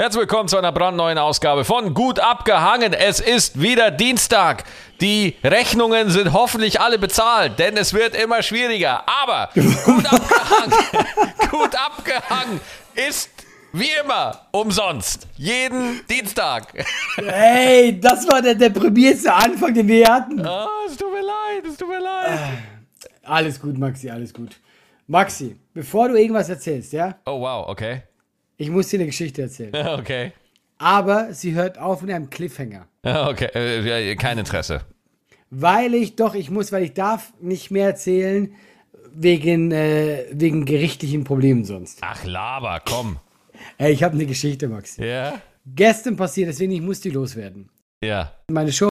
Herzlich willkommen zu einer brandneuen Ausgabe von Gut abgehangen. Es ist wieder Dienstag. Die Rechnungen sind hoffentlich alle bezahlt, denn es wird immer schwieriger. Aber gut abgehangen, gut abgehangen ist wie immer umsonst. Jeden Dienstag. Ey, das war der deprimierste Anfang, den wir hatten. Oh, es tut mir leid, es tut mir leid. Alles gut, Maxi, alles gut. Maxi, bevor du irgendwas erzählst, ja? Oh wow, okay. Ich muss dir eine Geschichte erzählen. Okay. Aber sie hört auf mit einem Cliffhanger. Okay, äh, kein Interesse. Weil ich doch, ich muss, weil ich darf nicht mehr erzählen, wegen, äh, wegen gerichtlichen Problemen sonst. Ach, Laber, komm. Ey, ich habe eine Geschichte, Maxi. Ja? Gestern passiert, deswegen ich muss die loswerden. Ja. Meine Show,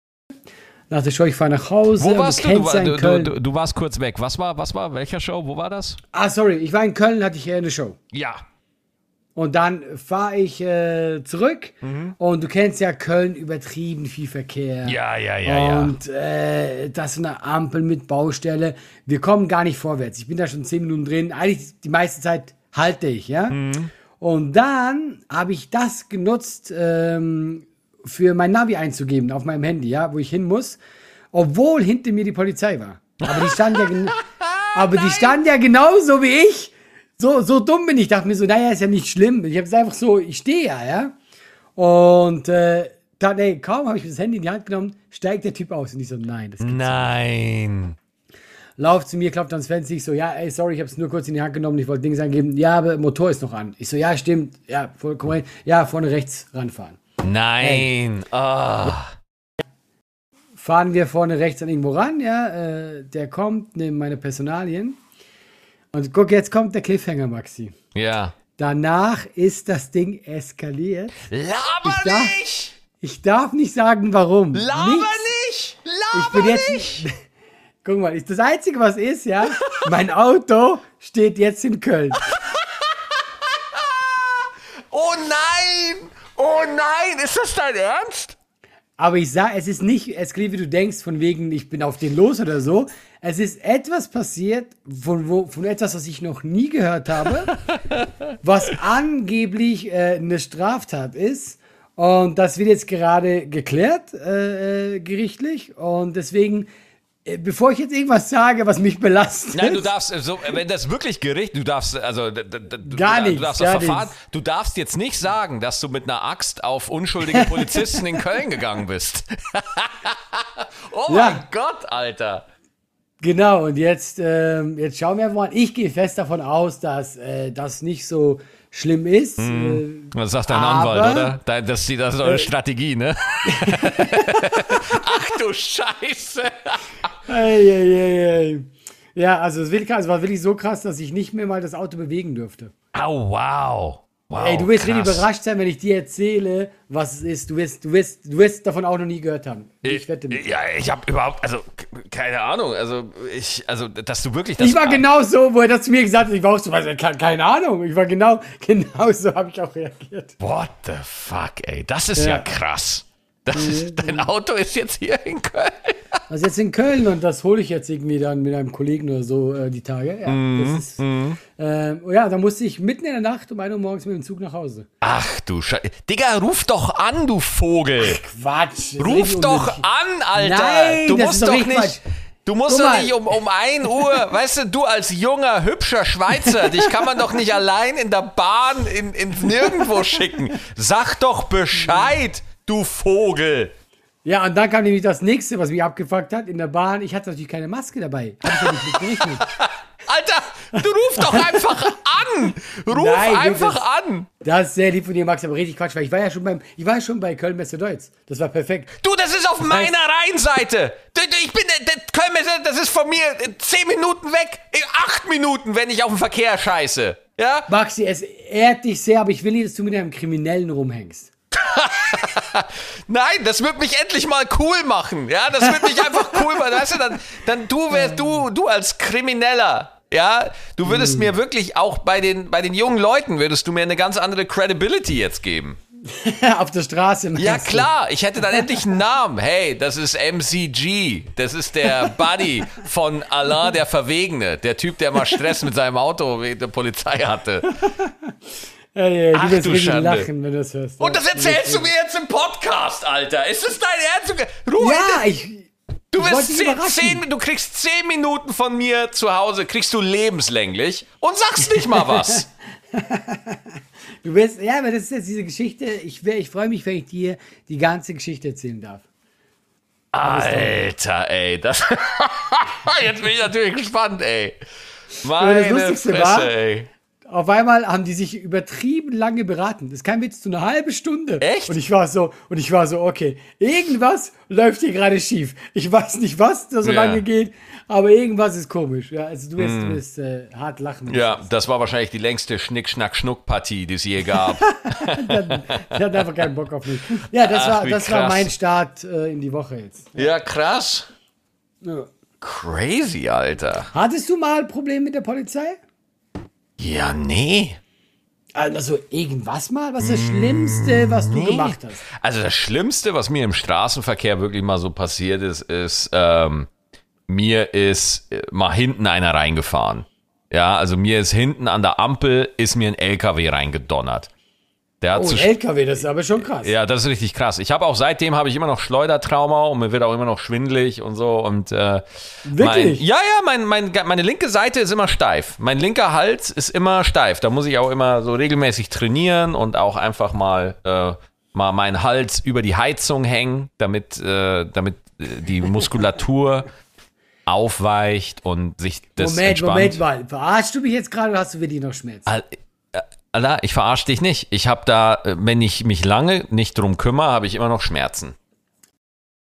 nach der Show, ich fahre nach Hause. Wo warst du? Du, in du, Köln. du, du warst kurz weg. Was war, was war, welcher Show? Wo war das? Ah, sorry, ich war in Köln, hatte ich äh, eine Show. Ja. Und dann fahre ich äh, zurück Mhm. und du kennst ja Köln übertrieben viel Verkehr. Ja, ja, ja, ja. Und äh, das ist eine Ampel mit Baustelle. Wir kommen gar nicht vorwärts. Ich bin da schon zehn Minuten drin. Eigentlich die meiste Zeit halte ich, ja. Mhm. Und dann habe ich das genutzt, ähm, für mein Navi einzugeben auf meinem Handy, ja, wo ich hin muss, obwohl hinter mir die Polizei war. Aber die stand ja, gen- aber die stand ja genauso wie ich. So, so dumm bin ich. Dachte mir so, naja, ist ja nicht schlimm. Ich habe es einfach so, ich stehe ja, ja. Und äh, dann, ey, kaum habe ich das Handy in die Hand genommen, steigt der Typ aus. Und ich so, nein, das gibt's nicht. Nein. Lauf zu mir, klopft ans Fenster. Ich so, ja, ey, sorry, ich habe es nur kurz in die Hand genommen. Ich wollte Dings angeben. Ja, aber Motor ist noch an. Ich so, ja, stimmt. Ja, voll, komm rein. Ja, vorne rechts ranfahren. Nein. Ah. fahren wir vorne rechts an irgendwo ran, ja, äh, der kommt, nimmt meine Personalien. Und guck, jetzt kommt der Cliffhanger, Maxi. Ja. Danach ist das Ding eskaliert. Laber Ich darf- nicht! Ich darf nicht sagen, warum. Laber Nichts. nicht! Ich Laber bin jetzt. nicht! Guck mal, ist das Einzige, was ist, ja, mein Auto steht jetzt in Köln. Oh nein! Oh nein! Ist das dein Ernst? Aber ich sag, es ist nicht eskaliert, wie du denkst, von wegen, ich bin auf den los oder so. Es ist etwas passiert, von, wo, von etwas, was ich noch nie gehört habe, was angeblich äh, eine Straftat ist. Und das wird jetzt gerade geklärt, äh, äh, gerichtlich. Und deswegen, äh, bevor ich jetzt irgendwas sage, was mich belastet. Nein, du darfst, äh, so, wenn das wirklich Gericht, du darfst, also, du, Gar du nichts, darfst das Verfahren, nichts. du darfst jetzt nicht sagen, dass du mit einer Axt auf unschuldige Polizisten in Köln gegangen bist. oh Ja. mein Gott, Alter. Genau, und jetzt, ähm, jetzt schauen wir mal. Ich gehe fest davon aus, dass äh, das nicht so schlimm ist. Äh, Das sagt dein Aber- Anwalt, oder? Dein- Das, ist- das ist eure Strategie, ne? Ach du Scheiße. Ey, ey, ey. Ja, also es war wirklich so krass, dass ich nicht mehr mal das Auto bewegen durfte. Oh, wow. Wow, ey, du wirst richtig überrascht sein, wenn ich dir erzähle, was es ist. Du wirst, du wirst, du wirst davon auch noch nie gehört haben. Ich wette mit. Ja, ich habe überhaupt, also keine Ahnung, also ich, also dass du wirklich das. Ich war genau so, wo er das zu mir gesagt hat. Ich war auch so, was, keine, keine Ahnung. Ich war genau, genau so habe ich auch reagiert. What the fuck, ey, das ist ja, Ja. krass. Das ist, dein Auto ist jetzt hier in Köln. Also jetzt in Köln und das hole ich jetzt irgendwie dann mit einem Kollegen oder so äh, die Tage. Ja, das ist, ähm, ja, da musste ich mitten in der Nacht um 1 Uhr morgens mit dem Zug nach Hause. Ach du Scheiße. Digga, ruf doch an, du Vogel. Quatsch. das ist Ruf doch an, Alter. Nein, du das musst ist doch doch nicht. Quatsch. Du musst doch nicht um, um 1 Uhr, weißt du, du als junger, hübscher Schweizer, dich kann man doch nicht allein in der Bahn in, ins Nirgendwo schicken. Sag doch Bescheid, du Vogel. Ja, und dann kam nämlich das nächste, was mich abgefuckt hat, in der Bahn. Ich hatte natürlich keine Maske dabei. Hab ich ja nicht mit gerechnet. Alter, du ruf doch einfach an. Ruf Nein, einfach das- an. Das ist sehr lieb von dir, Max, aber richtig Quatsch, weil ich war ja schon beim, ich war ja schon bei Köln Messe Deutz. Das war perfekt. Du, das ist auf meiner Rheinseite. Du, du, Ich bin, äh, das, Köln, das ist von mir äh, 10 Minuten weg. Äh, 8 Minuten, wenn ich auf dem Verkehr scheiße. Ja? Maxi, es ehrt dich sehr, aber ich will nicht, dass du mit einem Kriminellen rumhängst. Nein, das wird mich endlich mal cool machen. Ja, das wird mich einfach cool machen. Weißt du, dann, dann du wärst du, du als Krimineller. Ja, du würdest mir wirklich auch bei den, bei den jungen Leuten würdest du mir eine ganz andere Credibility jetzt geben. Auf der Straße. Ja klar, ich hätte dann endlich einen Namen. Hey, das ist MCG. Das ist der Buddy von Alain der Verwegene. Der Typ, der mal Stress mit seinem Auto wegen der Polizei hatte. Ey, ey, Ach, du wirst Schande. lachen, wenn du das hörst. Und das Ja. erzählst du mir jetzt im Podcast, Alter. Ist das dein Ernst? Ruhe. Ja, ich. Du, wirst zehn, zehn, du kriegst zehn Minuten von mir zu Hause, kriegst du lebenslänglich und sagst nicht mal was. Du wirst, ja, aber das ist jetzt diese Geschichte. Ich, ich freue mich, wenn ich dir die ganze Geschichte erzählen darf. Alter, ey. Das Jetzt bin ich natürlich gespannt, ey. das Meine Lustigste Fresse, war- ey. Auf einmal haben die sich übertrieben lange beraten. Das ist kein Witz, so eine halbe Stunde. Echt? Und ich war so, und ich war so, okay, irgendwas läuft hier gerade schief. Ich weiß nicht, was da so Ja. lange geht, aber irgendwas ist komisch. Ja, also du wirst, du wirst äh, hart lachen. Ja, das war wahrscheinlich die längste Schnick-Schnack-Schnuck-Partie, die es je gab. Ich hatte einfach keinen Bock auf mich. Ja, das, Ach, war, das war mein Start äh, in die Woche jetzt. ja, krass. Ja. Crazy, Alter. Hattest du mal Probleme mit der Polizei? Ja, nee. Also irgendwas mal? Was ist das Schlimmste, was du Nee. gemacht hast? Also das Schlimmste, was mir im Straßenverkehr wirklich mal so passiert ist, ist, ähm, mir ist äh, mal hinten einer reingefahren. Ja, also mir ist hinten an der Ampel ist mir ein LKW reingedonnert. Der hat Oh, LKW, das ist aber schon krass. ja, das ist richtig krass. Ich habe auch seitdem habe ich immer noch Schleudertrauma und mir wird auch immer noch schwindelig und so und äh, Wirklich? Mein, ja, ja, mein, mein, meine linke Seite ist immer steif. Mein linker Hals ist immer steif. Da muss ich auch immer so regelmäßig trainieren und auch einfach mal äh, mal meinen Hals über die Heizung hängen, damit äh, damit äh, die Muskulatur aufweicht und sich das Moment, entspannt. Moment mal. Verarschst du mich jetzt gerade oder hast du wirklich noch Schmerzen? Al- Allah, ich verarsche dich nicht. Ich habe da, äh, wenn ich mich lange nicht drum kümmere, habe ich immer noch Schmerzen.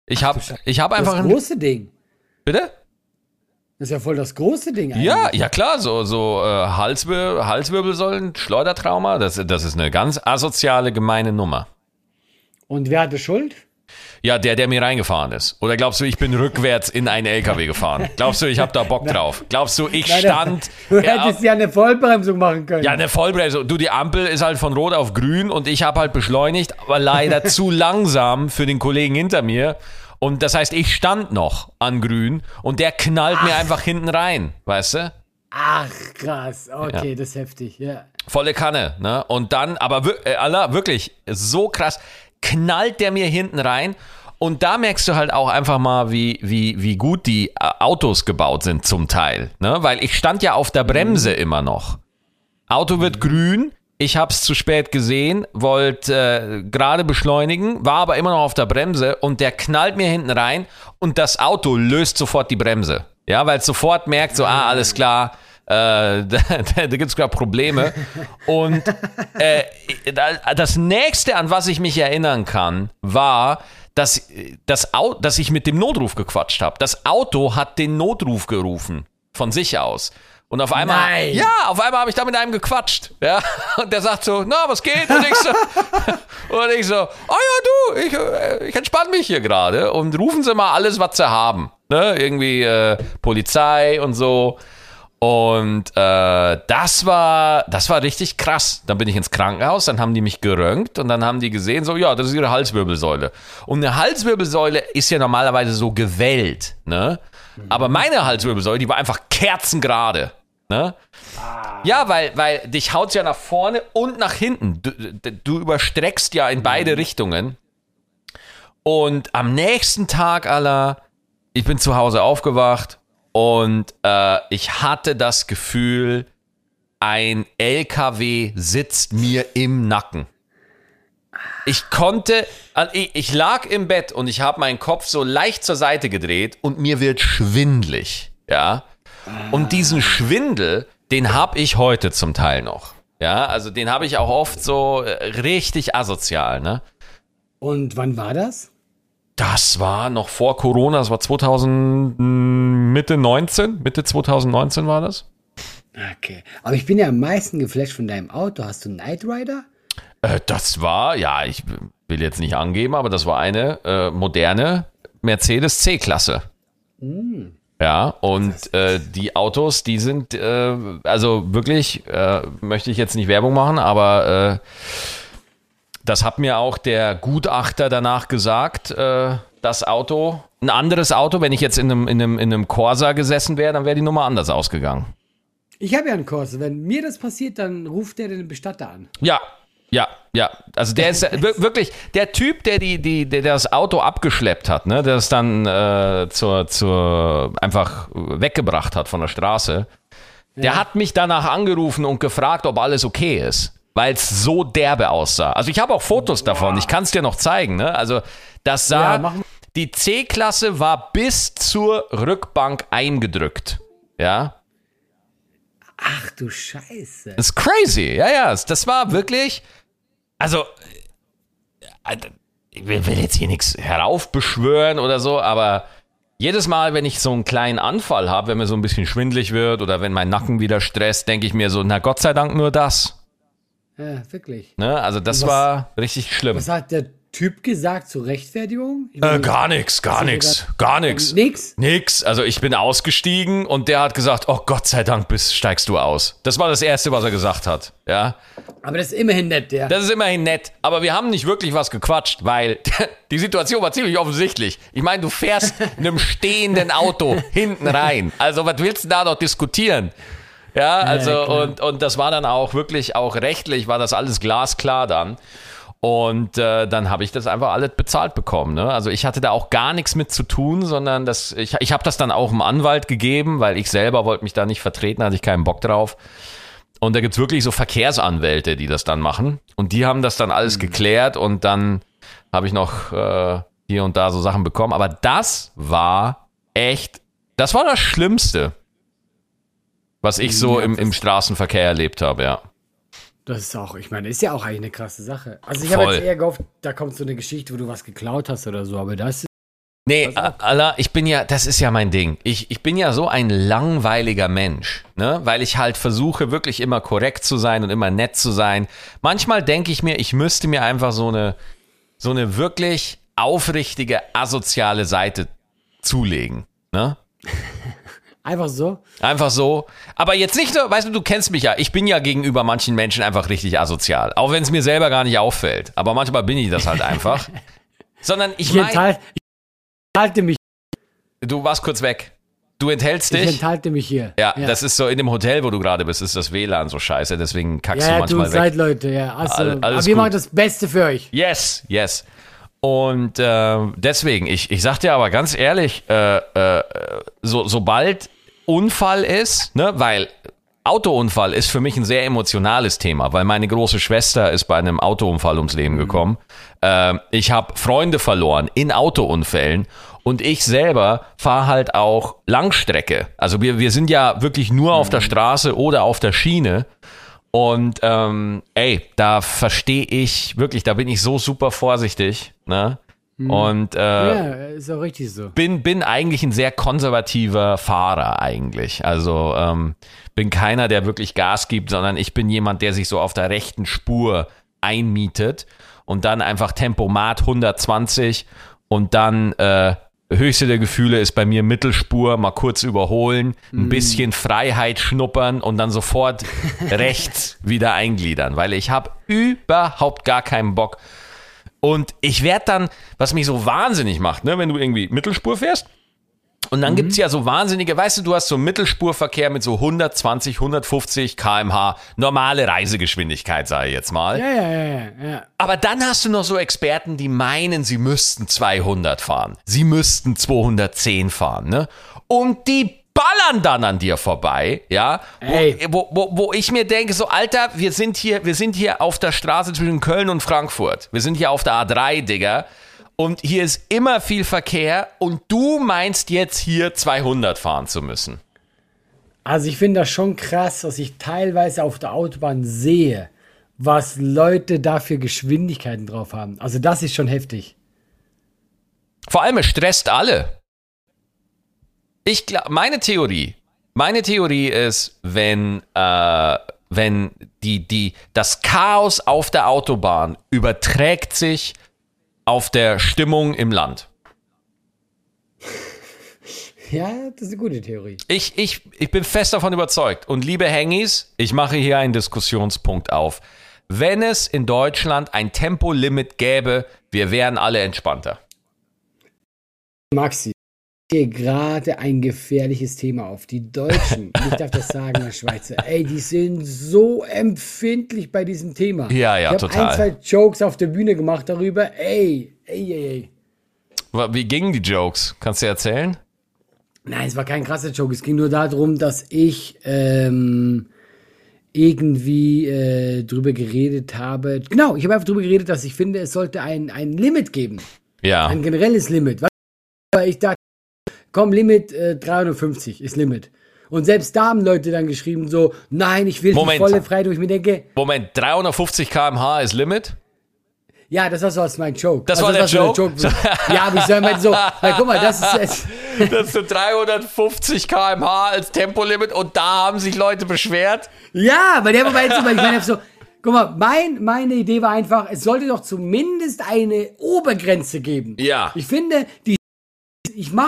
Ich habe ich hab einfach das ein, große Ding. bitte? Das ist ja voll das große Ding eigentlich. Ja, ja klar, so so äh, Halswir Halswirbelsäulen, Schleudertrauma, das das ist eine ganz asoziale gemeine Nummer. Und wer hatte Schuld? Ja, der, der mir reingefahren ist. Oder glaubst du, ich bin rückwärts in einen LKW gefahren? Glaubst du, ich habe da Bock drauf? Glaubst du, ich Nein, stand Du ja, hättest ja eine Vollbremsung machen können. Ja, eine Vollbremse. Du, die Ampel ist halt von rot auf grün und ich habe halt beschleunigt, aber leider zu langsam für den Kollegen hinter mir. Und das heißt, ich stand noch an grün und der knallt mir einfach hinten rein, weißt du? Ach, krass. Okay, das ist heftig. Ja. Volle Kanne, ne? Und dann, aber wir- äh, Allah, wirklich, so krass, knallt der mir hinten rein. Und da merkst du halt auch einfach mal, wie, wie, wie gut die äh, Autos gebaut sind zum Teil. Ne? Weil ich stand ja auf der Bremse immer noch. Auto wird grün, ich hab's zu spät gesehen, wollte äh, gerade beschleunigen, war aber immer noch auf der Bremse und der knallt mir hinten rein und das Auto löst sofort die Bremse. Ja, weil es sofort merkt, so, ah, alles klar, äh, da, da gibt's gerade Probleme. Und äh, da- das nächste, an was ich mich erinnern kann, war, dass, das Au dass ich mit dem Notruf gequatscht habe. Das Auto hat den Notruf gerufen, von sich aus. Und auf einmal, Nein. ja, auf einmal habe ich da mit einem gequatscht. Ja, und der sagt so, na, was geht? Und ich so, und ich so, oh ja, du, ich, äh, ich entspanne mich hier gerade und rufen Sie mal alles, was Sie haben. Ne? Irgendwie äh, Polizei und so. Und äh, das war, das war richtig krass. Dann bin ich ins Krankenhaus, dann haben die mich geröntgt und dann haben die gesehen, so, ja, das ist ihre Halswirbelsäule. Und eine Halswirbelsäule ist ja normalerweise so gewellt, ne? Aber meine Halswirbelsäule, die war einfach kerzengerade. Ne? Ja, weil, weil dich haut's ja nach vorne und nach hinten. Du, du überstreckst ja in beide Richtungen. Und am nächsten Tag, aller, ich bin zu Hause aufgewacht und äh, ich hatte das Gefühl, ein LKW sitzt mir im Nacken. Ich konnte, also ich, lag im Bett und ich habe meinen Kopf so leicht zur Seite gedreht und mir wird schwindlig, ja. Und diesen Schwindel, den habe ich heute zum Teil noch. Ja, also den habe ich auch oft so äh, richtig asozial, ne? Und wann war das? Das war noch vor Corona, das war 2000, mm, Mitte 19, Mitte 2019 war das. Okay. Aber ich bin ja am meisten geflasht von deinem Auto. Hast du einen Knight Rider? Äh, das war, ja, ich will jetzt nicht angeben, aber das war eine äh, moderne Mercedes C-Klasse. Ja, und äh, die Autos, die sind, äh, also wirklich, äh, möchte ich jetzt nicht Werbung machen, aber das hat mir auch der Gutachter danach gesagt, das Auto, ein anderes Auto, wenn ich jetzt in einem, in einem, in einem Corsa gesessen wäre, dann wäre die Nummer anders ausgegangen. Ich habe ja einen Kurs. Wenn mir das passiert, dann ruft der den Bestatter an. Ja, ja, ja. Also der ist wir- wirklich der Typ, der die, die, der das Auto abgeschleppt hat, ne, der es dann äh, zur, zur einfach weggebracht hat von der Straße. Der hat mich danach angerufen und gefragt, ob alles okay ist, weil es so derbe aussah. Also ich habe auch Fotos davon. Ich kann es dir noch zeigen. Ne? Also das sah. Ja. Die C-Klasse war bis zur Rückbank eingedrückt. Ja. Ach du Scheiße. Das ist crazy. Ja, ja. Das war wirklich. Also. äh, Ich will will jetzt hier nichts heraufbeschwören oder so, aber jedes Mal, wenn ich so einen kleinen Anfall habe, wenn mir so ein bisschen schwindlig wird oder wenn mein Nacken wieder stresst, denke ich mir so, na Gott sei Dank nur das. Ja, wirklich. Ne? Also das Was- war richtig schlimm. Was hat der Typ gesagt zur Rechtfertigung? Äh, gar nix, gar gesagt- gar nix. Nix? Nix. Also ich bin ausgestiegen und der hat gesagt, oh Gott sei Dank bist, steigst du aus. Das war das Erste, was er gesagt hat. Ja. Aber das ist immerhin nett, der. Das ist immerhin nett, aber wir haben nicht wirklich was gequatscht, weil die Situation war ziemlich offensichtlich. Ich meine, du fährst in einem stehenden Auto hinten rein. Also, was willst du da noch diskutieren? Ja, also, klar. und, und das war dann auch wirklich, auch rechtlich war das alles glasklar dann. Und äh, dann habe ich das einfach alles bezahlt bekommen. Ne? Also ich hatte da auch gar nichts mit zu tun, sondern das, ich, ich habe das dann auch dem Anwalt gegeben, weil ich selber wollte mich da nicht vertreten, hatte ich keinen Bock drauf. Und da gibt's wirklich so Verkehrsanwälte, die das dann machen. Und die haben das dann alles geklärt und dann habe ich noch äh, hier und da so Sachen bekommen. Aber das war echt, das war das Schlimmste, was ich so im, im Straßenverkehr erlebt habe, ja. Das ist auch, ich meine, ist ja auch eigentlich eine krasse Sache. Also ich habe jetzt eher gehofft, da kommt so eine Geschichte, wo du was geklaut hast oder so, aber das ist Nee, Allah, ich bin ja, das ist ja mein Ding. Ich, ich bin ja so ein langweiliger Mensch, ne? Weil ich halt versuche, wirklich immer korrekt zu sein und immer nett zu sein. Manchmal denke ich mir, ich müsste mir einfach so eine, so eine wirklich aufrichtige, asoziale Seite zulegen, ne? Einfach so. Einfach so. Aber jetzt nicht nur, weißt du, du kennst mich ja. Ich bin ja gegenüber manchen Menschen einfach richtig asozial. Auch wenn es mir selber gar nicht auffällt. Aber manchmal bin ich das halt einfach. Sondern ich Ich, meine, enthalte, ich enthalte mich, du warst kurz weg. Du enthältst ich dich. enthalte mich hier. Ja, das ist so in dem Hotel, wo du gerade bist, ist das WLAN so scheiße, deswegen kackst ja, du ja, manchmal uns weg. leid, Leute, ja. Also, All- aber wir gut. machen das Beste für euch. Yes, yes. Und äh, deswegen, ich, ich sag dir aber ganz ehrlich, äh, äh, so, sobald Unfall ist, ne, weil Autounfall ist für mich ein sehr emotionales Thema, weil meine große Schwester ist bei einem Autounfall ums Leben gekommen. Ähm, ich habe Freunde verloren in Autounfällen und ich selber fahre halt auch Langstrecke. Also wir, wir sind ja wirklich nur auf der Straße oder auf der Schiene. Und ähm, ey, da verstehe ich wirklich, da bin ich so super vorsichtig. Ne? Und äh, Ja, ist auch richtig so. bin, bin eigentlich ein sehr konservativer Fahrer eigentlich. Also ähm, bin keiner, der wirklich Gas gibt, sondern ich bin jemand, der sich so auf der rechten Spur einmietet und dann einfach Tempomat 120 und dann äh, höchste der Gefühle ist bei mir Mittelspur, mal kurz überholen, ein bisschen Freiheit schnuppern und dann sofort rechts wieder eingliedern, weil ich habe überhaupt gar keinen Bock. Und ich werde dann, was mich so wahnsinnig macht, ne, wenn du irgendwie Mittelspur fährst, und dann gibt's ja so wahnsinnige, weißt du, du hast so Mittelspurverkehr mit so 120, 150 kmh, normale Reisegeschwindigkeit, sage ich jetzt mal. Ja, ja, ja, ja. Aber dann hast du noch so Experten, die meinen, sie müssten 200 fahren. Sie müssten 210 fahren, ne? Und die ballern dann an dir vorbei, ja? Wo, wo, wo, wo ich mir denke, so, Alter, wir sind hier, wir sind hier auf der Straße zwischen Köln und Frankfurt. Wir sind hier auf der A3, Digga. Und hier ist immer viel Verkehr und du meinst jetzt hier 200 fahren zu müssen. Also ich finde das schon krass, was ich teilweise auf der Autobahn sehe, was Leute da für Geschwindigkeiten drauf haben. Also das ist schon heftig. Vor allem, es stresst alle. Ich glaube, meine Theorie, meine Theorie ist, wenn, äh, wenn die, die, das Chaos auf der Autobahn überträgt sich auf der Stimmung im Land. Ja, das ist eine gute Theorie. Ich, ich, ich bin fest davon überzeugt. Und liebe Hengis, ich mache hier einen Diskussionspunkt auf. Wenn es in Deutschland ein Tempolimit gäbe, wir wären alle entspannter. Maxi. Hier gerade ein gefährliches Thema auf. Die Deutschen, ich darf das sagen, der Schweizer, ey, die sind so empfindlich bei diesem Thema. Ja, ja, ich total. ein, zwei Jokes auf der Bühne gemacht darüber. Ey, ey, ey, ey. Wie gingen die Jokes? Kannst du erzählen? Nein, es war kein krasser Joke. Es ging nur darum, dass ich ähm, irgendwie äh, drüber geredet habe. Genau, ich habe einfach drüber geredet, dass ich finde, es sollte ein, ein Limit geben. Ja. Ein generelles Limit. Weil ich dachte, komm, Limit äh, 350 ist Limit. Und selbst da haben Leute dann geschrieben so, nein, ich will Moment. die volle Freiheit, wo ich mir denke, Moment, 350 km/h ist Limit? ja, das war so als mein Joke. Das war der so Joke? ja, aber ich sag mal so, weil guck mal, das ist jetzt, Das sind 350 km/h als Tempolimit und da haben sich Leute beschwert. ja, weil der war jetzt so, ich meine so, guck mal, mein, meine Idee war einfach, es sollte doch zumindest eine Obergrenze geben. Ja. Ich finde, die, ich mache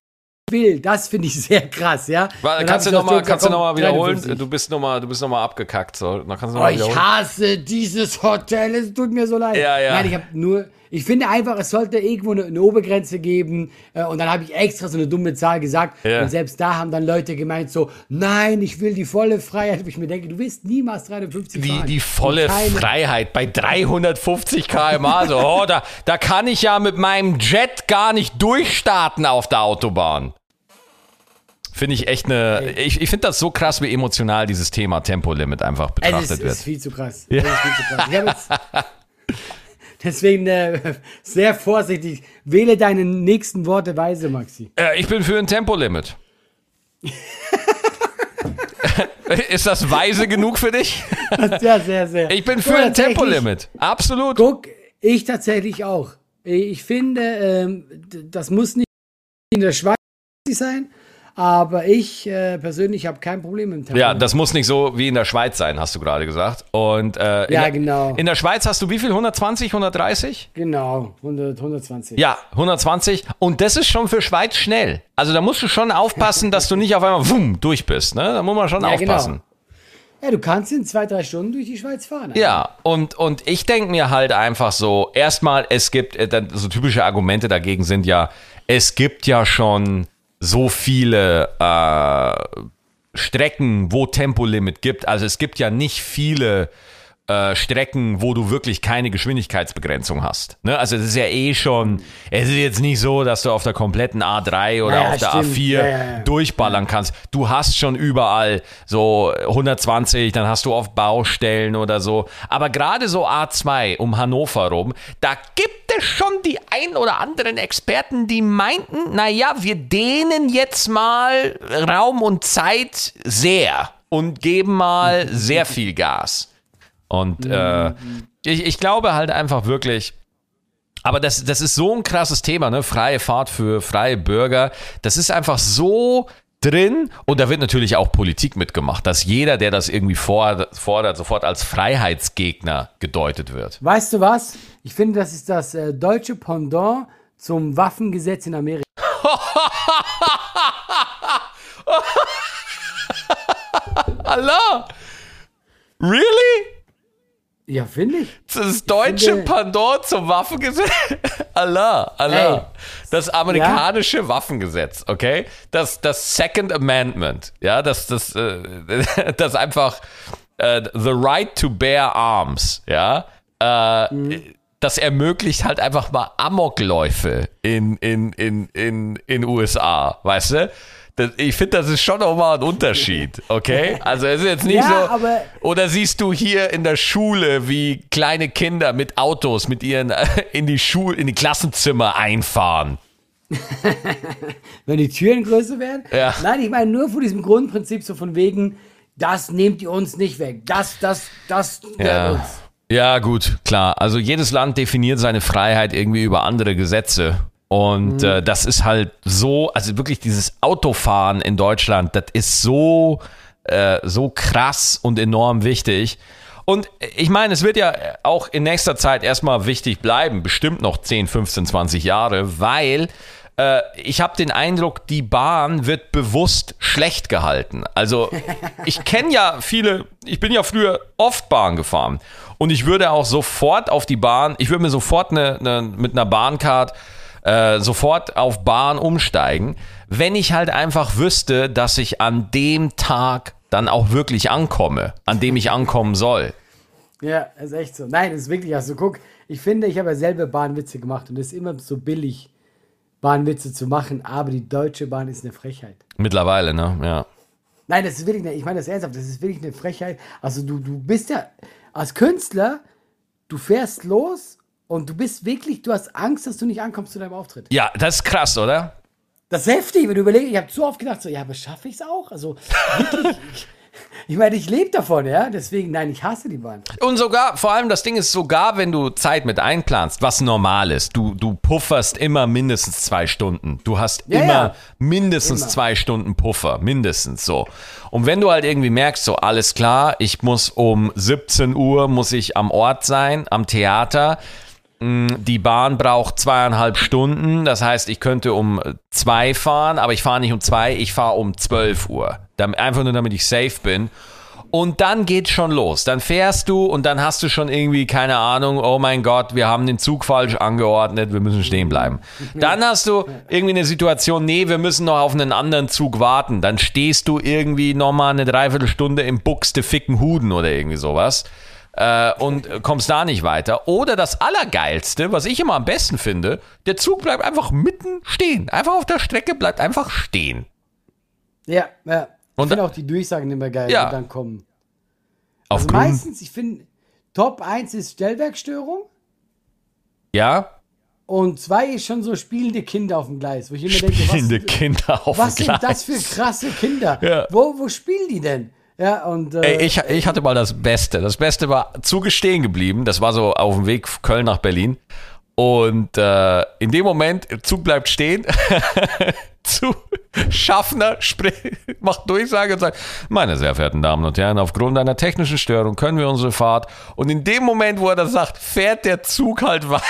will, das finde ich sehr krass, ja. Dann kannst du nochmal noch mal komm, wiederholen? 350. Du bist nochmal, noch mal abgekackt. So. Dann kannst du noch Oh, ich hasse dieses Hotel, es tut mir so leid. Ja, ja. Nein, ich habe nur, ich finde einfach, es sollte irgendwo eine, eine Obergrenze geben. Äh, und dann habe ich extra so eine dumme Zahl gesagt. Ja. Und selbst da haben dann Leute gemeint so, nein, ich will die volle Freiheit. Wo ich mir denke, du willst niemals 350 Die, fahren. die volle Und keine- Freiheit bei 350 km/h. So, oh, da, da kann ich ja mit meinem Jet gar nicht durchstarten auf der Autobahn. Finde ich echt eine. Ich, ich finde das so krass, wie emotional dieses Thema Tempolimit einfach betrachtet das ist wird. viel zu krass. Das ist viel zu krass. Ich jetzt, deswegen äh, sehr vorsichtig. Wähle deine nächsten Worte weise, Maxi. Äh, ich bin für ein Tempolimit. Ist das weise genug für dich? Ja, sehr, sehr. Ich bin für ein Tempolimit. Absolut. Guck, ich tatsächlich auch. Ich finde, ähm, das muss nicht in der Schweiz sein, aber ich äh, persönlich habe kein Problem mit dem Ja, Tempo. das muss nicht so wie in der Schweiz sein, hast du gerade gesagt. Und äh, in Ja, der, genau. In der Schweiz hast du wie viel? 120, 130? Genau, 100, 120. Ja, 120. Und das ist schon für Schweiz schnell. Also da musst du schon aufpassen, dass du nicht auf einmal wumm, durch bist. Ne? Da muss man schon Ja, genau. aufpassen. Ja, du kannst in zwei, drei Stunden durch die Schweiz fahren. Ja, und, und ich denke mir halt einfach so, erstmal, es gibt, äh, so typische Argumente dagegen sind ja, es gibt ja schon so viele äh, Strecken, wo Tempolimit gibt. Also es gibt ja nicht viele äh, Strecken, wo du wirklich keine Geschwindigkeitsbegrenzung hast. Ne? Also es ist ja eh schon, es ist jetzt nicht so, dass du auf der kompletten A3 oder Ja, ja, auf der stimmt. A4 Ja, ja, ja. durchballern kannst. Du hast schon überall so 120, dann hast du auf Baustellen oder so. Aber gerade so A2 um Hannover rum, da gibt es schon die ein oder anderen Experten, die meinten, naja, wir dehnen jetzt mal Raum und Zeit sehr und geben mal sehr viel Gas. Und äh, ich, ich glaube halt einfach wirklich, aber das, das ist so ein krasses Thema, ne? Freie Fahrt für freie Bürger. Das ist einfach so drin und da wird natürlich auch Politik mitgemacht, dass jeder, der das irgendwie fordert, fordert sofort als Freiheitsgegner gedeutet wird. Weißt du was? Ich finde, das ist das äh, deutsche Pendant zum Waffengesetz in Amerika. Allah! Really? Ja, finde ich. Das deutsche finde- Pendant zum Waffengesetz? Allah, Allah. Ey. Das amerikanische Waffengesetz, okay? Das, das Second Amendment, ja, das, das, äh, das einfach äh, the right to bear arms, ja, äh, das ermöglicht halt einfach mal Amokläufe in, in, in, in, in USA, weißt du? Das, ich finde, das ist schon nochmal ein Unterschied, okay? Also es ist jetzt nicht Ja, so. Oder siehst du hier in der Schule, wie kleine Kinder mit Autos mit ihren in die Schul in die Klassenzimmer einfahren? Wenn die Türen größer werden? Ja. Nein, ich meine nur von diesem Grundprinzip so von wegen, das nehmt ihr uns nicht weg. Das, das, das Ja. uns. Ja, gut, klar. Also jedes Land definiert seine Freiheit irgendwie über andere Gesetze. Und äh, das ist halt so, also wirklich dieses Autofahren in Deutschland, das ist so, äh, so krass und enorm wichtig. Und ich meine, es wird ja auch in nächster Zeit erstmal wichtig bleiben, bestimmt noch 10, 15, 20 Jahre, weil äh, ich habe den Eindruck, die Bahn wird bewusst schlecht gehalten. Also ich kenne ja viele, ich bin ja früher oft Bahn gefahren und ich würde auch sofort auf die Bahn, ich würde mir sofort eine, eine, mit einer Bahncard äh, sofort auf Bahn umsteigen, wenn ich halt einfach wüsste, dass ich an dem Tag dann auch wirklich ankomme, an dem ich ankommen soll. Ja, ist echt so. Nein, ist wirklich, also guck, ich finde, ich habe ja selber Bahnwitze gemacht und es ist immer so billig, Bahnwitze zu machen, aber die Deutsche Bahn ist eine Frechheit. Mittlerweile, ne? Ja. Nein, das ist wirklich, eine, ich meine das ernsthaft, das ist wirklich eine Frechheit. Also du, du bist ja, als Künstler, du fährst los und du bist wirklich, du hast Angst, dass du nicht ankommst zu deinem Auftritt. Ja, das ist krass, oder? Das ist heftig, wenn du überlegst, ich habe zu oft gedacht, so, ja, aber schaffe ich es auch? Also wirklich, ich, ich meine, ich lebe davon, ja, deswegen, nein, ich hasse die Bahn. Und sogar, vor allem das Ding ist, sogar wenn du Zeit mit einplanst, was normal ist, du, du pufferst immer mindestens zwei Stunden. Du hast Ja, immer ja. mindestens Immer. zwei Stunden Puffer, mindestens so. Und wenn du halt irgendwie merkst, so alles klar, ich muss um 17 Uhr, muss ich am Ort sein, am Theater, die Bahn braucht zweieinhalb Stunden. Das heißt, ich könnte um zwei fahren, aber ich fahre nicht um zwei, ich fahre um 12 Uhr. Einfach nur, damit ich safe bin. Und dann geht's schon los. Dann fährst du und dann hast du schon irgendwie, keine Ahnung, oh mein Gott, wir haben den Zug falsch angeordnet, wir müssen stehen bleiben. Dann hast du irgendwie eine Situation, nee, wir müssen noch auf einen anderen Zug warten. Dann stehst du irgendwie nochmal eine Dreiviertelstunde im Buxteficken Huden oder irgendwie sowas äh, und kommst da nicht weiter. Oder das Allergeilste, was ich immer am besten finde, der Zug bleibt einfach mitten stehen. Einfach auf der Strecke bleibt einfach stehen. Ja, ja. Ich Und finde da- auch die Durchsagen immer geil, Ja. die dann kommen. Also Aufgrund, meistens, ich finde, Top 1 ist Stellwerkstörung ja, und 2 ist schon so spielende Kinder auf dem Gleis, wo ich immer denke, spielende was, Kinder auf was dem sind Gleis. das für krasse Kinder? Ja. Wo, wo spielen die denn? Ja, und äh, Ey, ich, ich hatte mal das Beste. Das Beste war Zug ist stehen geblieben. Das war so auf dem Weg Köln nach Berlin. Und äh, in dem Moment, Zug bleibt stehen, zu Schaffner macht Durchsage und sagt, meine sehr verehrten Damen und Herren, aufgrund einer technischen Störung können wir unsere Fahrt. Und in dem Moment, wo er das sagt, fährt der Zug halt weiter.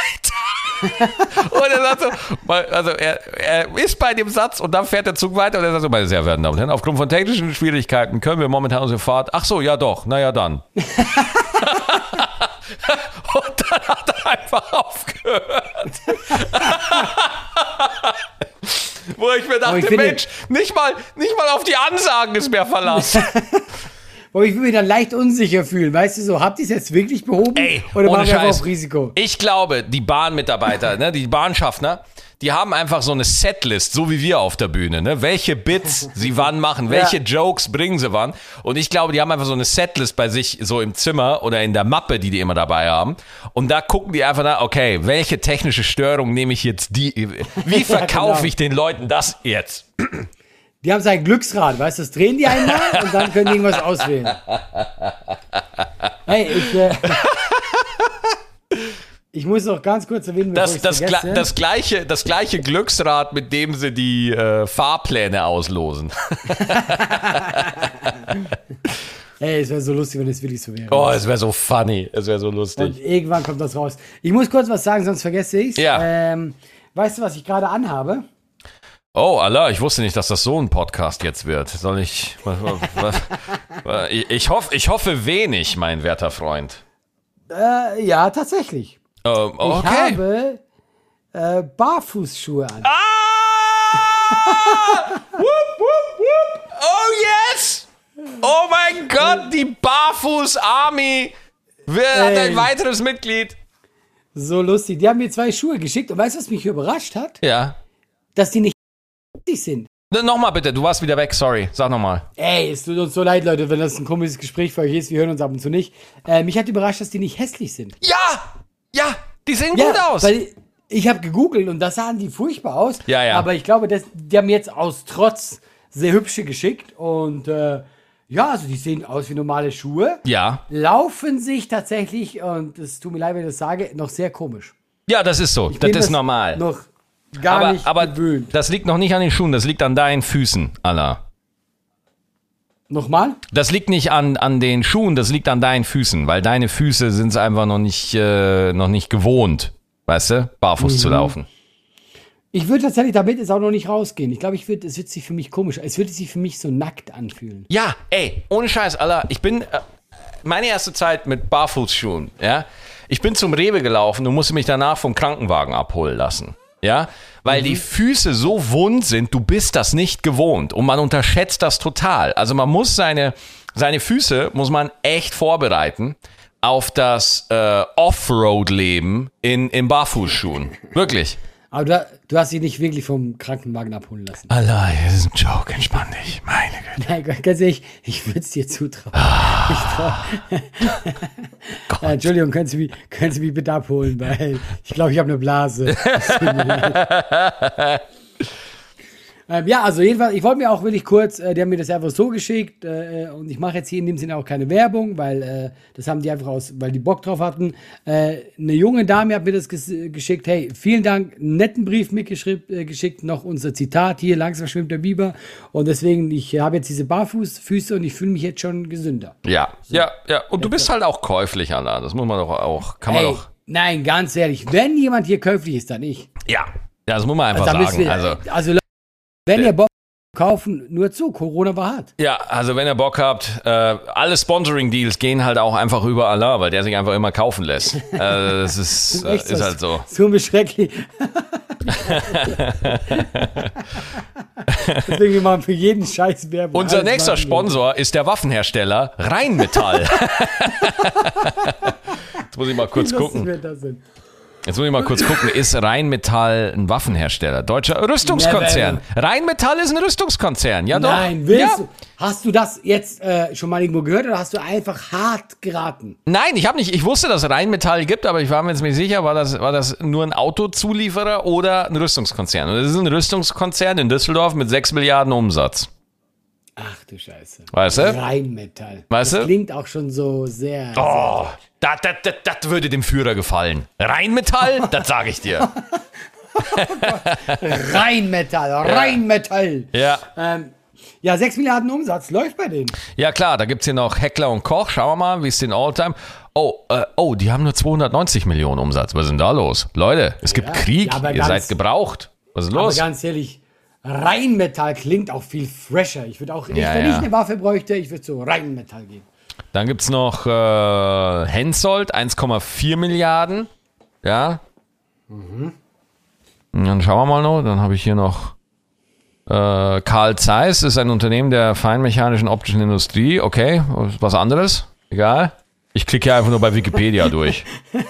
Und er sagt so, also er, er ist bei dem Satz und dann fährt der Zug weiter und er sagt so, meine sehr verehrten Damen und Herren, aufgrund von technischen Schwierigkeiten können wir momentan unsere Fahrt, ach so, ja doch, naja dann. und dann hat er einfach aufgehört. Wo ich mir dachte, ich Mensch, nicht mal, nicht mal auf die Ansagen ist mehr Verlass. Wo ich mich dann leicht unsicher fühlen. Weißt du so, habt ihr es jetzt wirklich behoben? Ey, oder machen wir auf Risiko? Ich glaube, die Bahnmitarbeiter, ne, die Bahnschaffner, die haben einfach so eine Setlist, so wie wir auf der Bühne, ne? Welche Bits sie wann machen, welche Jokes bringen sie wann. Und ich glaube, die haben einfach so eine Setlist bei sich so im Zimmer oder in der Mappe, die die immer dabei haben. Und da gucken die einfach nach, okay, welche technische Störung nehme ich jetzt die, wie verkaufe genau. ich den Leuten das jetzt? Die haben sein Glücksrad, weißt du, das drehen die einmal und dann können die irgendwas auswählen. Hey, ich, äh, ich muss noch ganz kurz erwähnen, Das, das, vergesse. das, gleiche, das gleiche Glücksrad, mit dem sie die äh, Fahrpläne auslosen. Hey, es wäre so lustig, wenn es wirklich so wäre. Oh, es wäre so funny. Es wäre so lustig. Und irgendwann kommt das raus. Ich muss kurz was sagen, sonst vergesse ich es. Ja. Ähm, weißt du, was ich gerade anhabe? Oh, Allah, ich wusste nicht, dass das so ein Podcast jetzt wird. Soll ich. Was, was, was, ich, ich, hoff, ich hoffe wenig, mein werter Freund. Äh, ja, tatsächlich. Ähm, Ich okay. habe äh, Barfußschuhe an. ah! wupp, wupp, wupp. Oh, yes! Oh mein Gott, die Barfuß-Army hat ein Ey. weiteres Mitglied. So lustig. Die haben mir zwei Schuhe geschickt und weißt du, was mich überrascht hat? Ja. Dass die nicht sind. Nochmal bitte, du warst wieder weg, sorry. Sag nochmal. Ey, es tut uns so leid, Leute, wenn das ein komisches Gespräch für euch ist. Wir hören uns ab und zu nicht. Äh, mich hat überrascht, dass die nicht hässlich sind. Ja! Ja! Die sehen gut aus! Weil ich habe gegoogelt und da sahen die furchtbar aus. Ja, ja. Aber ich glaube, das, die haben jetzt aus Trotz sehr hübsche geschickt und äh, ja, also die sehen aus wie normale Schuhe. ja. Laufen sich tatsächlich, und es tut mir leid, wenn ich das sage, noch sehr komisch. Ja, das ist so. Das Bin ist normal. Noch gar aber, nicht aber gewöhnt. das liegt noch nicht an den Schuhen, das liegt an deinen Füßen, Allah. Nochmal? Das liegt nicht an, an den Schuhen, das liegt an deinen Füßen, weil deine Füße sind es einfach noch nicht, äh, noch nicht gewohnt, weißt du, barfuß Mhm. zu laufen. Ich würde tatsächlich damit jetzt auch noch nicht rausgehen. Ich glaube, ich würd, es wird sich für mich komisch, es würde sich für mich so nackt anfühlen. Ja, ey, ohne Scheiß, Allah, ich bin, äh, meine erste Zeit mit Barfußschuhen, ja, ich bin zum Rewe gelaufen und musste mich danach vom Krankenwagen abholen lassen. Ja, weil die Füße so wund sind, du bist das nicht gewohnt und man unterschätzt das total. Also man muss seine, seine Füße muss man echt vorbereiten auf das äh, Offroad-Leben in, in Barfußschuhen. Wirklich. Aber du, du hast dich nicht wirklich vom Krankenwagen abholen lassen. Allah, das ist ein Joke, entspann dich, meine Güte. Nein, ganz ehrlich, ich würde es dir zutrauen. Ich trau. äh, Entschuldigung, können Sie, mich, können Sie mich bitte abholen, weil ich glaube, ich habe eine Blase. Es tut mir leid. Ähm, ja, also jedenfalls, ich wollte mir auch wirklich kurz, äh, die haben mir das einfach so geschickt äh, und ich mache jetzt hier in dem Sinne auch keine Werbung, weil äh, das haben die einfach aus, weil die Bock drauf hatten. Äh, eine junge Dame hat mir das ges geschickt, hey, vielen Dank, netten Brief mitgeschickt, äh, geschickt, noch unser Zitat hier, langsam schwimmt der Biber und deswegen, ich habe jetzt diese Barfußfüße und ich fühle mich jetzt schon gesünder. Ja, ja, ja. Und du bist halt auch käuflich, Allah. Das muss man doch auch, kann man Hey, doch. nein, ganz ehrlich, wenn jemand hier käuflich ist, dann ich. Ja. Ja, das muss man einfach müssen sagen. wir, Also. also wenn ihr Bock kaufen, nur zu, Corona war hart. Ja, also wenn ihr Bock habt, äh, alle Sponsoring-Deals gehen halt auch einfach über Allah, weil der sich einfach immer kaufen lässt. Äh, das ist, äh, ist halt so. So mir schrecklich. Deswegen wir machen für jeden Scheiß Werbung. Unser nächster machen. Sponsor ist der Waffenhersteller Rheinmetall. Jetzt muss ich mal kurz gucken. Jetzt muss ich mal kurz gucken. Ist Rheinmetall ein Waffenhersteller? Deutscher Rüstungskonzern. Rheinmetall ist ein Rüstungskonzern. Ja doch. Nein, willst ja. du? Hast du das jetzt äh, schon mal irgendwo gehört oder hast du einfach hart geraten? Nein, ich habe nicht. Ich wusste, dass es Rheinmetall gibt, aber ich war mir jetzt nicht sicher, war das, war das nur ein Autozulieferer oder ein Rüstungskonzern? Und das ist ein Rüstungskonzern in Düsseldorf mit 6 Milliarden Umsatz. Ach du Scheiße. Weißt du? Rheinmetall. Weißt das du? klingt auch schon so sehr. Oh, das, das, das, das würde dem Führer gefallen. Rheinmetall, das sage ich dir. Rheinmetall, Rheinmetall. Ja. Ähm, ja, 6 Milliarden Umsatz läuft bei denen. Ja klar, da gibt's hier noch Heckler und Koch. Schauen wir mal, wie es den Alltime. Oh, äh, oh, die haben nur 290 Millionen Umsatz. Was ist denn da los? Leute, es gibt Ja, Krieg. ja, aber Ihr seid gebraucht. Was ist Aber los? ganz ehrlich, Rheinmetall klingt auch viel fresher. Ich würde auch, ich, Ja, wenn ja. ich eine Waffe bräuchte, ich würde zu Rheinmetall gehen. Dann gibt's noch äh, Hensoldt, 1,4 Milliarden. Ja. Und dann schauen wir mal noch. Dann habe ich hier noch äh, Karl Zeiss, ist ein Unternehmen der feinmechanischen optischen Industrie. Okay, was anderes? Egal. Ich klicke hier einfach nur bei Wikipedia durch.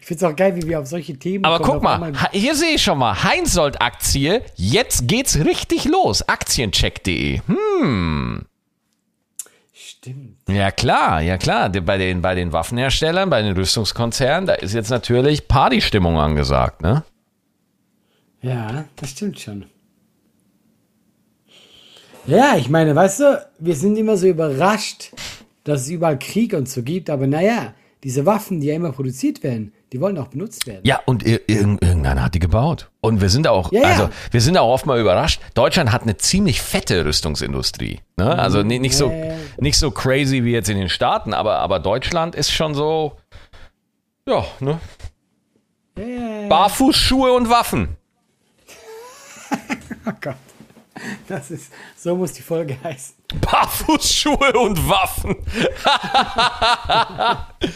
Ich finde es auch geil, wie wir auf solche Themen Aber kommen. guck Auf mal, hier sehe ich schon mal, Heinsold-Aktie, jetzt geht's richtig los. Aktiencheck.de. Hm, Stimmt. ja klar, ja klar. Bei den, bei den Waffenherstellern, bei den Rüstungskonzernen, da ist jetzt natürlich Partystimmung angesagt, ne? Ja, das stimmt schon. Ja, ich meine, weißt du, wir sind immer so überrascht, dass es überall Krieg und so gibt, aber naja, diese Waffen, die ja immer produziert werden, die wollen auch benutzt werden. Ja, und ir irg- irgendeiner hat die gebaut. Und wir sind auch, Ja, ja. also wir sind auch oft mal überrascht. Deutschland hat eine ziemlich fette Rüstungsindustrie. Ne? Also ni- nicht so, Ja, ja. nicht so crazy wie jetzt in den Staaten, aber, aber Deutschland ist schon so, ja, ne? Ja, ja, ja. Barfußschuhe und Waffen. Oh Gott. Das ist, so muss die Folge heißen. Barfußschuhe und Waffen.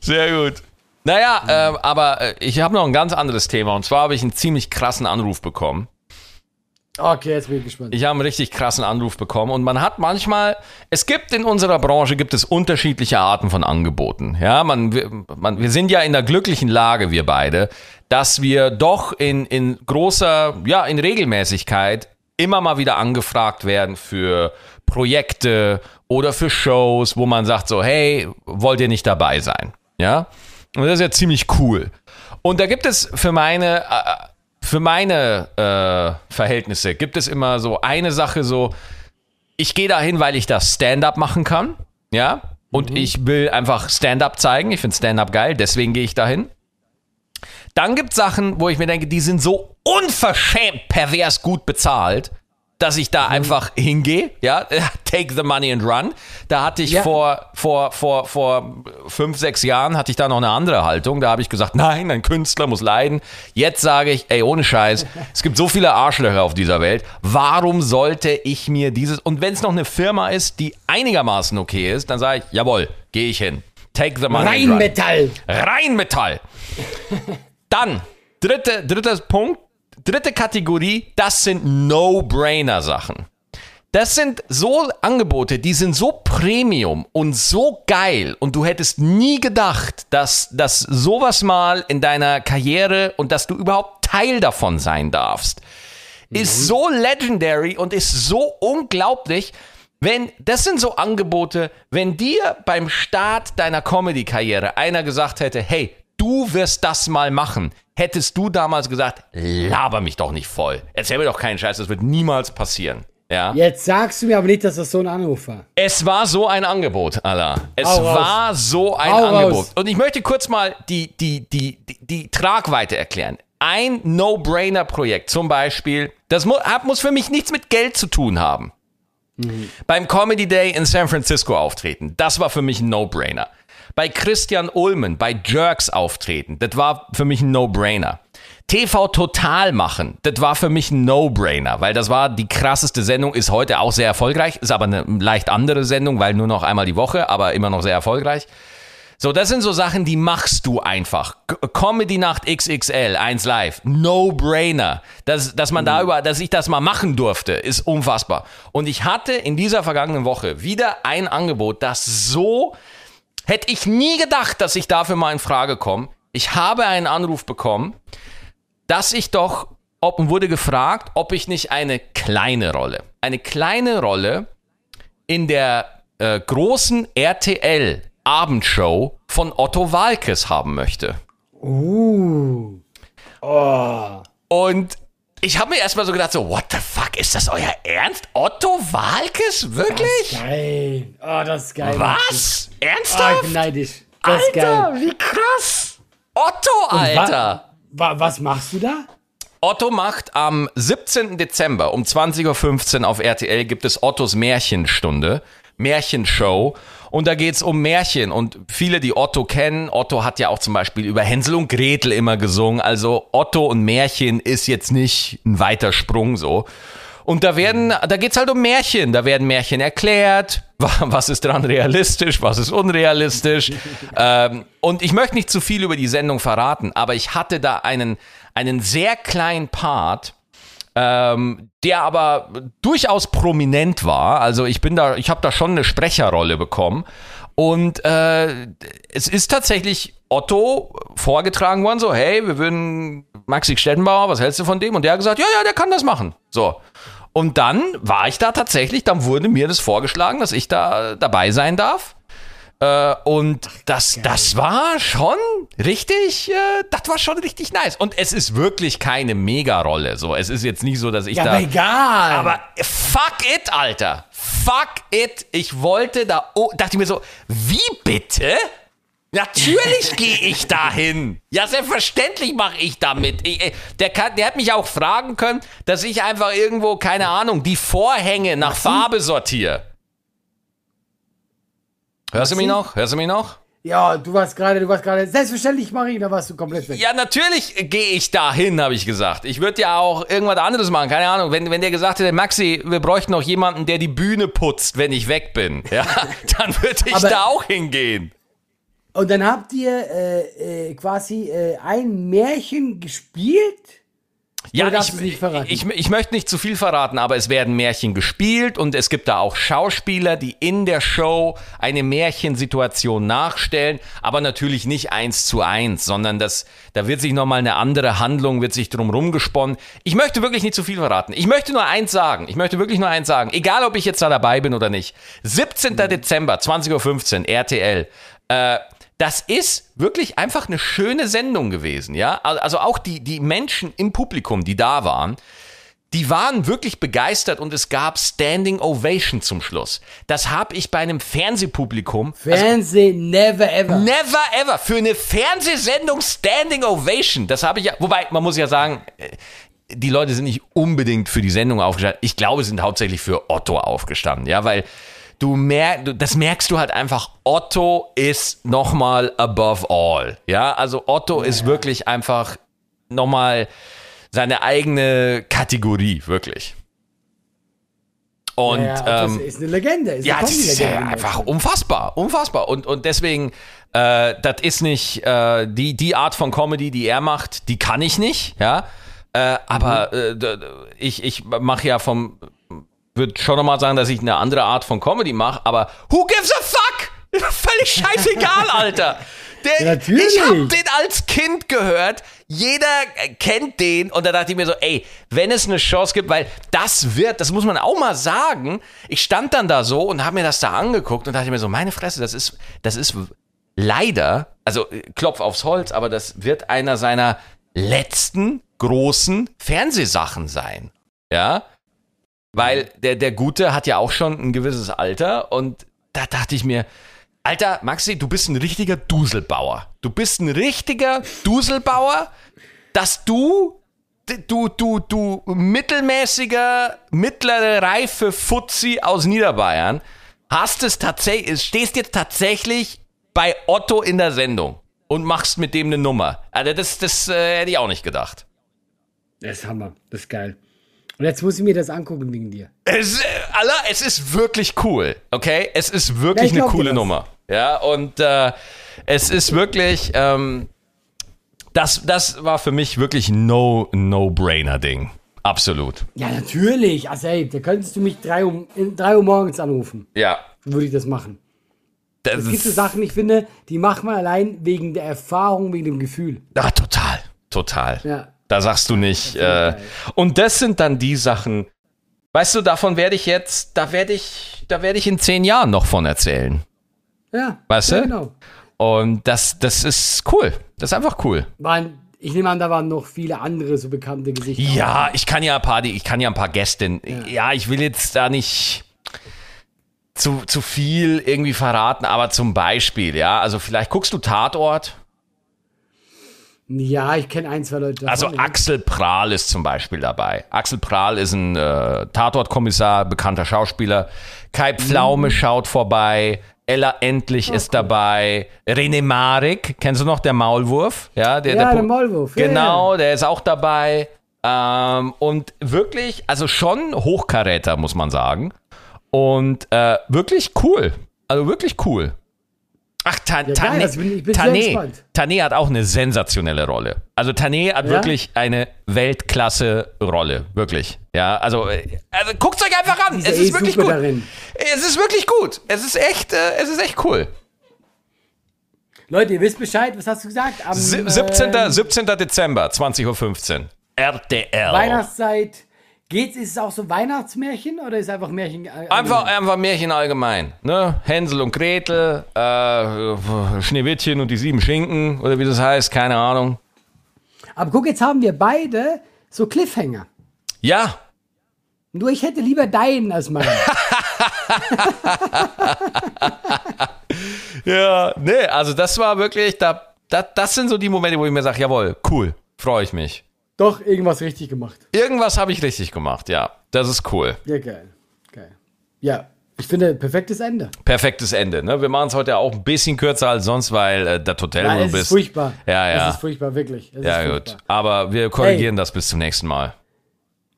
Sehr gut. Naja, ähm, aber äh, ich habe noch ein ganz anderes Thema. Und zwar habe ich einen ziemlich krassen Anruf bekommen. Okay, jetzt bin ich gespannt. Ich habe einen richtig krassen Anruf bekommen. Und man hat manchmal, es gibt in unserer Branche, gibt es unterschiedliche Arten von Angeboten. Ja, man, wir, man, wir sind ja in der glücklichen Lage, wir beide, dass wir doch in, in großer, ja, in Regelmäßigkeit immer mal wieder angefragt werden für Projekte oder für Shows, wo man sagt so, hey, wollt ihr nicht dabei sein? Ja? Und das ist ja ziemlich cool. Und da gibt es für meine, äh, für meine äh, Verhältnisse, gibt es immer so eine Sache so, ich gehe dahin, weil ich das Stand-up machen kann, ja, und ich will einfach Stand-up zeigen. Ich finde Stand-up geil, deswegen gehe ich dahin. Dann gibt es Sachen, wo ich mir denke, die sind so unverschämt pervers gut bezahlt, dass ich da einfach hingehe, ja, take the money and run. Da hatte ich Ja. vor, vor, vor, vor fünf, sechs Jahren hatte ich da noch eine andere Haltung. Da habe ich gesagt, nein, ein Künstler muss leiden. Jetzt sage ich, ey, ohne Scheiß, es gibt so viele Arschlöcher auf dieser Welt. Warum sollte ich mir dieses, und wenn es noch eine Firma ist, die einigermaßen okay ist, dann sage ich, jawohl, gehe ich hin. Take the money and run. Rheinmetall. Rheinmetall. Dann, dritte, dritter Punkt, dritte Kategorie, das sind No-Brainer-Sachen. Das sind so Angebote, die sind so Premium und so geil und du hättest nie gedacht, dass, dass sowas mal in deiner Karriere und dass du überhaupt Teil davon sein darfst. Ist so legendary und ist so unglaublich, wenn, das sind so Angebote, wenn dir beim Start deiner Comedy-Karriere einer gesagt hätte, hey, du wirst das mal machen, hättest du damals gesagt, laber mich doch nicht voll. Erzähl mir doch keinen Scheiß, das wird niemals passieren. Ja. Jetzt sagst du mir aber nicht, dass das so ein Anruf war. Es war so ein Angebot, Allah. Es Hau raus. war so ein Hau Angebot. raus. Und ich möchte kurz mal die, die, die, die, die Tragweite erklären. Ein No-Brainer-Projekt zum Beispiel, das mu hat- muss für mich nichts mit Geld zu tun haben. Beim Comedy Day in San Francisco auftreten, das war für mich ein No-Brainer. Bei Christian Ulmen, bei Jerks auftreten, das war für mich ein No-Brainer. TV Total machen, das war für mich ein No-Brainer, weil das war die krasseste Sendung, ist heute auch sehr erfolgreich, ist aber eine leicht andere Sendung, weil nur noch einmal die Woche, aber immer noch sehr erfolgreich. So, das sind so Sachen, die machst du einfach. Comedy Nacht XXL, 1 Live, No-Brainer. Dass, dass man da über, dass ich das mal machen durfte, ist unfassbar. Und ich hatte in dieser vergangenen Woche wieder ein Angebot, das so, hätte ich nie gedacht, dass ich dafür mal in Frage komme. Ich habe einen Anruf bekommen, dass ich doch, ob, und wurde gefragt, ob ich nicht eine kleine Rolle, eine kleine Rolle in der äh, großen RTL Abendshow von Otto Walkes haben möchte. Uh. Oh. Und ich habe mir erstmal so gedacht, so, what the fuck, ist das euer Ernst? Otto Walkes? Wirklich? Geil. Oh, das ist geil. Was? Oh, ich Ernsthaft? bin neidisch. Das ist Alter, geil. wie krass. Otto, Alter. Wa wa was machst du da? Otto macht am 17. Dezember um 20.15 Uhr auf RTL gibt es Ottos Märchenstunde, Märchenshow. Und da geht's um Märchen. Und viele, die Otto kennen, Otto hat ja auch zum Beispiel über Hänsel und Gretel immer gesungen. Also Otto und Märchen ist jetzt nicht ein weiter Sprung so. Und da werden, da geht's halt um Märchen. Da werden Märchen erklärt. Was ist dran realistisch? Was ist unrealistisch? ähm, und ich möchte nicht zu viel über die Sendung verraten, aber ich hatte da einen, einen sehr kleinen Part, ähm, der aber durchaus prominent war. Also ich bin da, ich habe da schon eine Sprecherrolle bekommen. Und äh, es ist tatsächlich Otto vorgetragen worden, so, hey, wir würden Maxi Stettenbauer, was hältst du von dem? Und der hat gesagt, ja, ja, der kann das machen. So. Und dann war ich da tatsächlich, dann wurde mir das vorgeschlagen, dass ich da dabei sein darf. Äh, und das, das war schon richtig, äh, das war schon richtig nice. Und es ist wirklich keine Mega-Rolle. So, es ist jetzt nicht so, dass ich Ja, da. aber egal. Aber fuck it, Alter. Fuck it. Ich wollte da. Oh, dachte ich mir so, wie bitte? Natürlich gehe ich dahin. Ja, selbstverständlich mache ich damit. Ich, äh, der, kann, der hat mich auch fragen können, dass ich einfach irgendwo, keine Ahnung, die Vorhänge nach Farbe sortiere. Hörst du mich noch? Hörst du mich noch? ja, du warst gerade, du warst gerade. Selbstverständlich, Marie, da warst du komplett weg. Ja, natürlich gehe ich dahin, habe ich gesagt. Ich würde ja auch irgendwas anderes machen, keine Ahnung. Wenn, wenn der gesagt hätte, Maxi, wir bräuchten noch jemanden, der die Bühne putzt, wenn ich weg bin, ja, dann würde ich Aber- da auch hingehen. Und dann habt ihr äh, äh, quasi äh, ein Märchen gespielt. Ja, ich? Ich, ich möchte nicht zu viel verraten, aber es werden Märchen gespielt und es gibt da auch Schauspieler, die in der Show eine Märchensituation nachstellen, aber natürlich nicht eins zu eins, sondern das, da wird sich nochmal eine andere Handlung, wird sich drum rumgesponnen. Ich möchte wirklich nicht zu viel verraten. Ich möchte nur eins sagen. Ich möchte wirklich nur eins sagen. Egal, ob ich jetzt da dabei bin oder nicht. 17. Dezember, 20.15 Uhr, RTL. Äh, das ist wirklich einfach eine schöne Sendung gewesen, ja. Also auch die, die Menschen im Publikum, die da waren, die waren wirklich begeistert und es gab Standing Ovation zum Schluss. Das habe ich bei einem Fernsehpublikum. Fernsehen, never ever. Never ever für eine Fernsehsendung Standing Ovation. Das habe ich ja. Wobei, man muss ja sagen, äh, die Leute sind nicht unbedingt für die Sendung aufgestanden. Ich glaube, sie sind hauptsächlich für Otto aufgestanden, ja, weil du merkst, das merkst du halt einfach. Otto ist nochmal above all, ja. Also Otto ist wirklich einfach nochmal seine eigene Kategorie, wirklich. Und ja, ja, ähm, das ist eine Legende. Ist ja, eine das ist ja in einfach unfassbar, unfassbar. Und, und deswegen, äh, das ist nicht äh, die, die Art von Comedy, die er macht, die kann ich nicht, ja. Äh, aber Mhm. äh, ich, ich mache ja vom, würde schon nochmal sagen, dass ich eine andere Art von Comedy mache, aber who gives a fuck? Völlig scheißegal, Alter. Der, natürlich. Ich hab den als Kind gehört. Jeder äh, kennt den. Und da dachte ich mir so, ey, wenn es eine Chance gibt, weil das wird, das muss man auch mal sagen. Ich stand dann da so und habe mir das da angeguckt und dachte mir so, meine Fresse, das ist, das ist leider, also äh, Klopf aufs Holz, aber das wird einer seiner letzten großen Fernsehsachen sein. Ja. Weil der, der Gute hat ja auch schon ein gewisses Alter und da dachte ich mir, Alter, Maxi, du bist ein richtiger Duselbauer. Du bist ein richtiger Duselbauer, dass du, du, du, du mittelmäßiger, mittlere Reife Fuzzi aus Niederbayern hast es tatsächlich, stehst jetzt tatsächlich bei Otto in der Sendung und machst mit dem eine Nummer. Also das, das äh, hätte ich auch nicht gedacht. Das ist Hammer. Das ist geil. Und jetzt muss ich mir das angucken wegen dir. Es, Allah, es ist wirklich cool, okay? Es ist wirklich Ja, eine coole. Nummer. Ja, und äh, es ist wirklich, ähm, das, das war für mich wirklich ein no, No-Brainer-Ding. Absolut. Ja, natürlich. Also, ey, da könntest du mich drei Uhr, in drei Uhr morgens anrufen. Ja. Würde ich das machen. Das Es gibt so Sachen, ich finde, die macht man allein wegen der Erfahrung, wegen dem Gefühl. ah, total, total. Ja. Da sagst du nicht. Äh, und das sind dann die Sachen, weißt du, davon werde ich jetzt, da werde ich, da werde ich in zehn Jahren noch von erzählen. Ja. Weißt ja, du? Genau. Und das, das ist cool. Das ist einfach cool. Waren, ich nehme an, da waren noch viele andere so bekannte Gesichter. Ja, ich kann ja ein paar, ich kann ja ein paar Gäste. Ja. ich will jetzt da nicht zu, zu viel irgendwie verraten, aber zum Beispiel, ja, also vielleicht guckst du Tatort. Ja, ich kenne ein, zwei Leute. davon, Also ja. Axel Prahl ist zum Beispiel dabei. Axel Prahl ist ein äh, Tatortkommissar, bekannter Schauspieler. Kai Mhm. Pflaume schaut vorbei. Ella Endlich ist dabei. René Marik, kennst du noch, der Maulwurf? Ja, der, Ja, der, der Maulwurf. Ja, Genau, der ist auch dabei. Ähm, und wirklich, also schon Hochkaräter, muss man sagen. Und äh, wirklich cool. Also wirklich cool. Ach, Ta geil, Tané, das bin- bin gespannt. Tané hat auch eine sensationelle Rolle. Also Tané hat Ja? wirklich eine Weltklasse-Rolle. Wirklich. Ja, also, äh, also guckt's euch einfach an. Die ist Es ja ist wirklich gut. darin. Es ist wirklich gut. Es ist echt, äh, es ist echt cool. Leute, ihr wisst Bescheid, was hast du gesagt? Am Si- 17. ähm, 17. Dezember, 20.15 Uhr. RTL. Weihnachtszeit. Geht's, ist es auch so Weihnachtsmärchen oder ist es einfach Märchen? äh, Einfach, allgemein? einfach Märchen allgemein. Ne? Hänsel und Gretel, äh, Schneewittchen und die sieben Schinken oder wie das heißt, keine Ahnung. Aber guck, jetzt haben wir beide so Cliffhanger. Ja, Nur ich hätte lieber deinen als meinen. ja, nee, also das war wirklich, da, da, das sind so die Momente, wo ich mir sage, jawohl, cool, freue ich mich. Doch, irgendwas richtig gemacht. Irgendwas habe ich richtig gemacht, ja, das ist cool. Ja, geil. Geil. Ja, ich finde, perfektes Ende. Perfektes Ende, ne? Wir machen es heute auch ein bisschen kürzer als sonst, weil äh, das Hotel, Ja, wo du es ist bist. furchtbar. Ja, ja. Es ist furchtbar, wirklich. Es ja, gut. furchtbar. Aber wir korrigieren das bis zum nächsten Mal.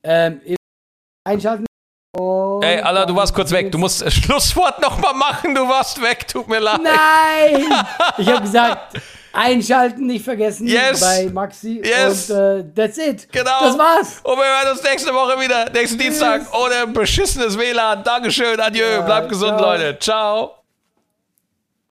Ähm, einschalten. Und Ey, Allah, du warst kurz weg. Du musst das Schlusswort nochmal machen. Du warst weg. Tut mir leid. Nein! Ich habe gesagt, einschalten, nicht vergessen Yes. bei Maxi. Yes. Und äh, that's it. Genau. Das war's. Und wir hören uns nächste Woche wieder. Nächsten Dienstag. Ohne beschissenes WLAN. Dankeschön. Adieu. Ja, Bleibt gesund, ciao. Leute. Ciao.